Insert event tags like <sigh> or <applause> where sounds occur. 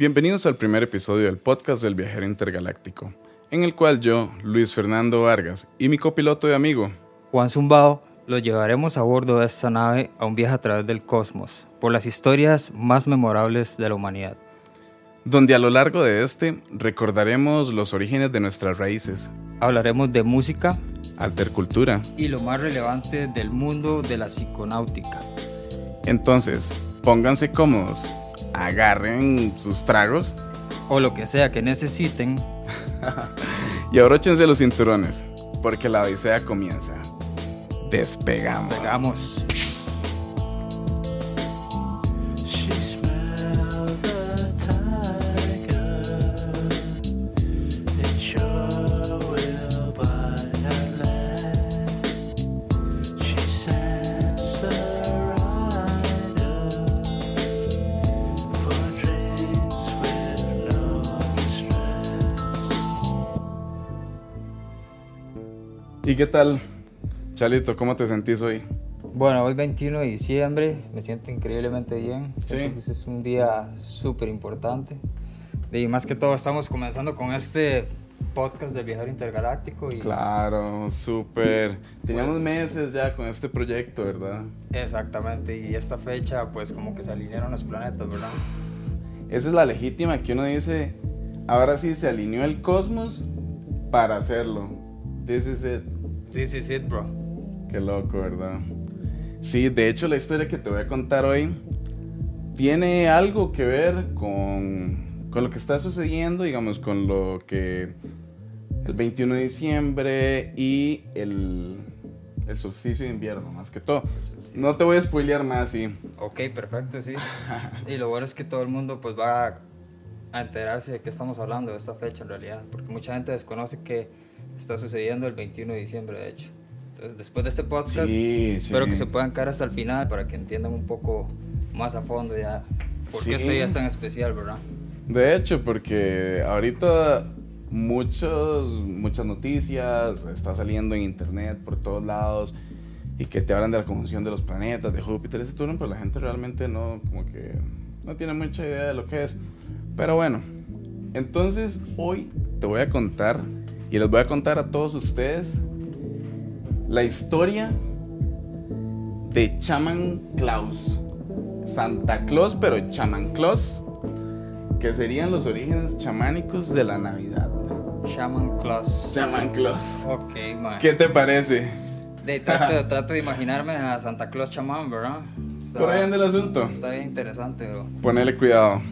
Bienvenidos al primer episodio del podcast del viajero intergaláctico, en el cual yo, Luis Fernando Vargas, y mi copiloto y amigo, Juan Zumbao, lo llevaremos a bordo de esta nave a un viaje a través del cosmos, por las historias más memorables de la humanidad. donde a lo largo de este recordaremos los orígenes de nuestras raíces, Hablaremos de música altercultura. y lo más relevante del mundo de la psiconáutica. Entonces, pónganse cómodos, agarren sus tragos O lo que sea que necesiten. <laughs> y abróchense los cinturones, porque la odisea comienza. Despegamos. Pegamos. ¿Y qué tal, Chalito? ¿Cómo te sentís hoy? Bueno, hoy 21 de diciembre, me siento increíblemente bien. Sí. Ese es un día súper importante. Y más que todo estamos comenzando con este podcast del viajero intergaláctico. Y Claro, súper. Teníamos Pues- meses ya con este proyecto, ¿verdad? Exactamente, y esta fecha pues como que se alinearon los planetas, ¿verdad? Esa es la legítima que uno dice, ahora sí se alineó el cosmos para hacerlo. This is it. This is it, bro. Qué loco, ¿verdad? Sí, de hecho la historia que te voy a contar hoy tiene algo que ver con, con lo que está sucediendo, digamos, con lo que el 21 de diciembre y el, el solsticio de invierno, más que todo. No te voy a spoilear más, sí. Ok, perfecto, sí. <laughs> y lo bueno es que todo el mundo pues va a, enterarse de qué estamos hablando de esta fecha en realidad, porque mucha gente desconoce que está sucediendo el 21 de diciembre, de hecho. Entonces, después de este podcast, Sí, espero sí. que se puedan quedar hasta el final para que entiendan un poco más a fondo ya por Sí. qué este día es tan especial, ¿verdad? De hecho, porque ahorita muchos, muchas noticias está saliendo en internet por todos lados y que te hablan de la conjunción de los planetas, de Júpiter, ese turno, pero la gente realmente no, como que no tiene mucha idea de lo que es. Pero bueno, entonces hoy te voy a contar y les voy a contar a todos ustedes la historia de Chaman Claus. Santa Claus, pero Chaman Claus que serían los orígenes chamánicos de la Navidad. Shaman Claus. Chaman Claus. Ok, man. ¿Qué te parece? De, trato, <laughs> trato de imaginarme a Santa Claus chamán, ¿verdad? Está, Por ahí anda el asunto. está bien interesante, bro. Ponele cuidado.